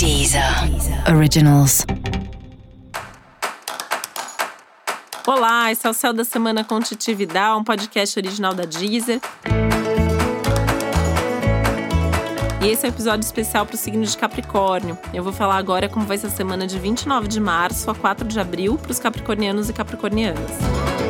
Deezer Originals. Olá, esse é o Céu da Semana com Titi Vidal, um podcast original da Deezer. E esse é o um episódio especial para o signo de Capricórnio. Eu vou falar agora como vai ser a semana de 29 de março a 4 de abril para os capricornianos e capricornianas.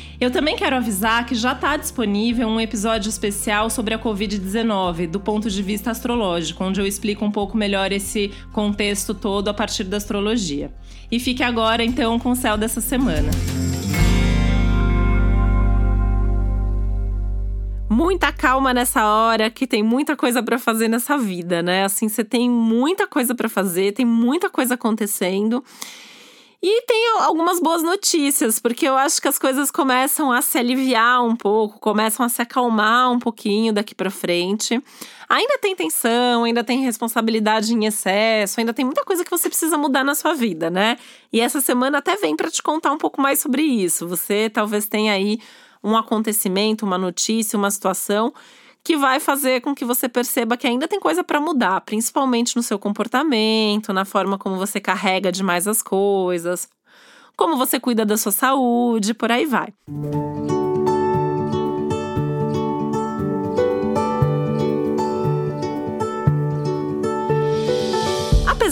Eu também quero avisar que já está disponível um episódio especial sobre a Covid-19, do ponto de vista astrológico, onde eu explico um pouco melhor esse contexto todo a partir da astrologia. E fique agora, então, com o céu dessa semana. muita calma nessa hora, que tem muita coisa para fazer nessa vida, né? Assim, você tem muita coisa para fazer, tem muita coisa acontecendo. E algumas boas notícias, porque eu acho que as coisas começam a se aliviar um pouco, começam a se acalmar um pouquinho daqui para frente. Ainda tem tensão, ainda tem responsabilidade em excesso, ainda tem muita coisa que você precisa mudar na sua vida, né? E essa semana até vem para te contar um pouco mais sobre isso. Você talvez tenha aí um acontecimento, uma notícia, uma situação que vai fazer com que você perceba que ainda tem coisa para mudar, principalmente no seu comportamento, na forma como você carrega demais as coisas, como você cuida da sua saúde, por aí vai.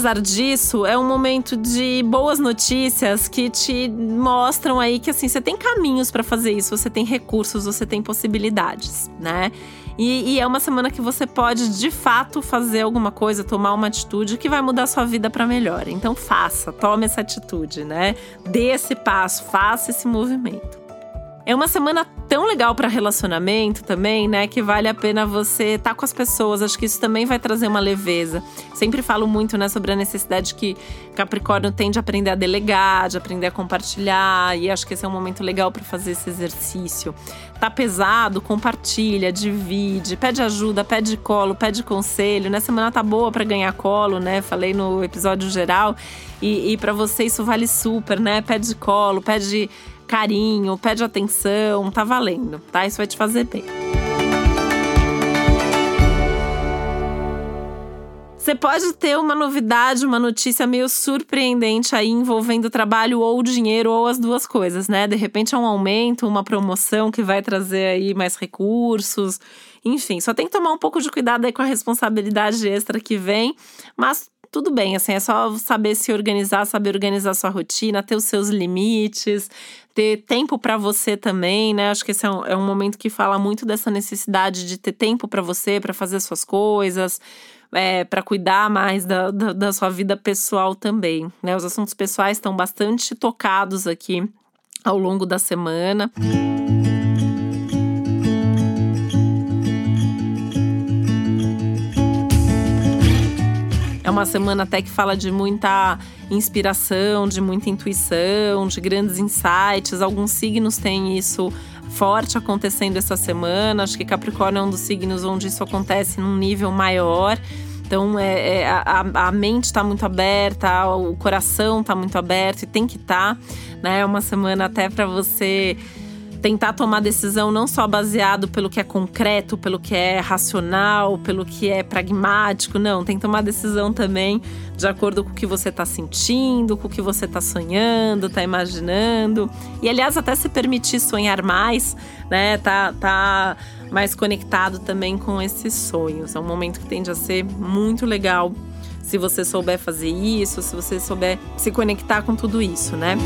apesar disso, é um momento de boas notícias que te mostram aí que assim, você tem caminhos para fazer isso, você tem recursos, você tem possibilidades, né? E, e, é uma semana que você pode de fato fazer alguma coisa, tomar uma atitude que vai mudar sua vida para melhor. Então faça, tome essa atitude, né? Dê esse passo, faça esse movimento. É uma semana tão legal para relacionamento também, né? Que vale a pena você estar tá com as pessoas. Acho que isso também vai trazer uma leveza. Sempre falo muito, né, sobre a necessidade que Capricórnio tem de aprender a delegar, de aprender a compartilhar. E acho que esse é um momento legal para fazer esse exercício. Tá pesado? Compartilha, divide, pede ajuda, pede colo, pede conselho. Né? Semana tá boa para ganhar colo, né? Falei no episódio geral. E, e para você isso vale super, né? Pede colo, pede carinho, pede atenção, tá valendo, tá? Isso vai te fazer bem. Você pode ter uma novidade, uma notícia meio surpreendente aí envolvendo trabalho ou dinheiro ou as duas coisas, né? De repente é um aumento, uma promoção que vai trazer aí mais recursos. Enfim, só tem que tomar um pouco de cuidado aí com a responsabilidade extra que vem, mas tudo bem, assim, é só saber se organizar, saber organizar sua rotina, ter os seus limites, ter tempo para você também, né? Acho que esse é um, é um momento que fala muito dessa necessidade de ter tempo para você, para fazer suas coisas. É, para cuidar mais da, da, da sua vida pessoal também. Né? Os assuntos pessoais estão bastante tocados aqui ao longo da semana. É uma semana até que fala de muita inspiração, de muita intuição, de grandes insights. Alguns signos têm isso forte acontecendo essa semana. Acho que Capricórnio é um dos signos onde isso acontece num nível maior. Então, é, é a, a, mente está muito aberta, o coração está muito aberto e tem que estar. Tá, né? É uma semana até para você tentar tomar decisão não só baseado pelo que é concreto, pelo que é racional, pelo que é pragmático, não, tem que tomar decisão também de acordo com o que você está sentindo, com o que você está sonhando, está imaginando. E aliás, até se permitir sonhar mais, né? Tá, tá mais conectado também com esses sonhos. É um momento que tende a ser muito legal se você souber fazer isso, se você souber se conectar com tudo isso, né?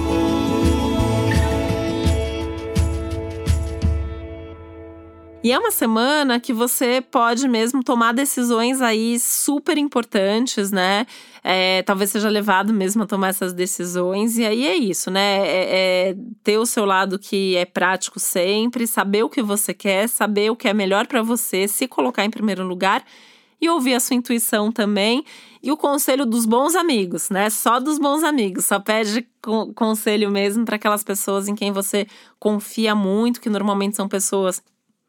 E é uma semana que você pode mesmo tomar decisões aí super importantes, né? É, talvez seja levado mesmo a tomar essas decisões. E aí é isso, né? É, é ter o seu lado que é prático sempre, saber o que você quer, saber o que é melhor para você, se colocar em primeiro lugar e ouvir a sua intuição também. E o conselho dos bons amigos, né? Só dos bons amigos. Só pede conselho mesmo para aquelas pessoas em quem você confia muito, que normalmente são pessoas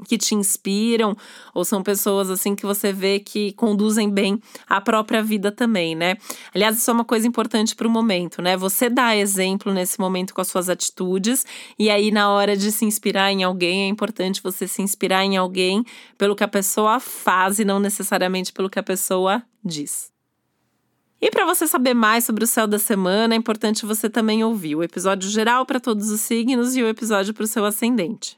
que te inspiram ou são pessoas assim que você vê que conduzem bem a própria vida também, né? Aliás, isso é uma coisa importante para o momento, né? Você dá exemplo nesse momento com as suas atitudes e aí na hora de se inspirar em alguém é importante você se inspirar em alguém pelo que a pessoa faz e não necessariamente pelo que a pessoa diz. E para você saber mais sobre o céu da semana, é importante você também ouvir o episódio geral para todos os signos e o episódio para o seu ascendente.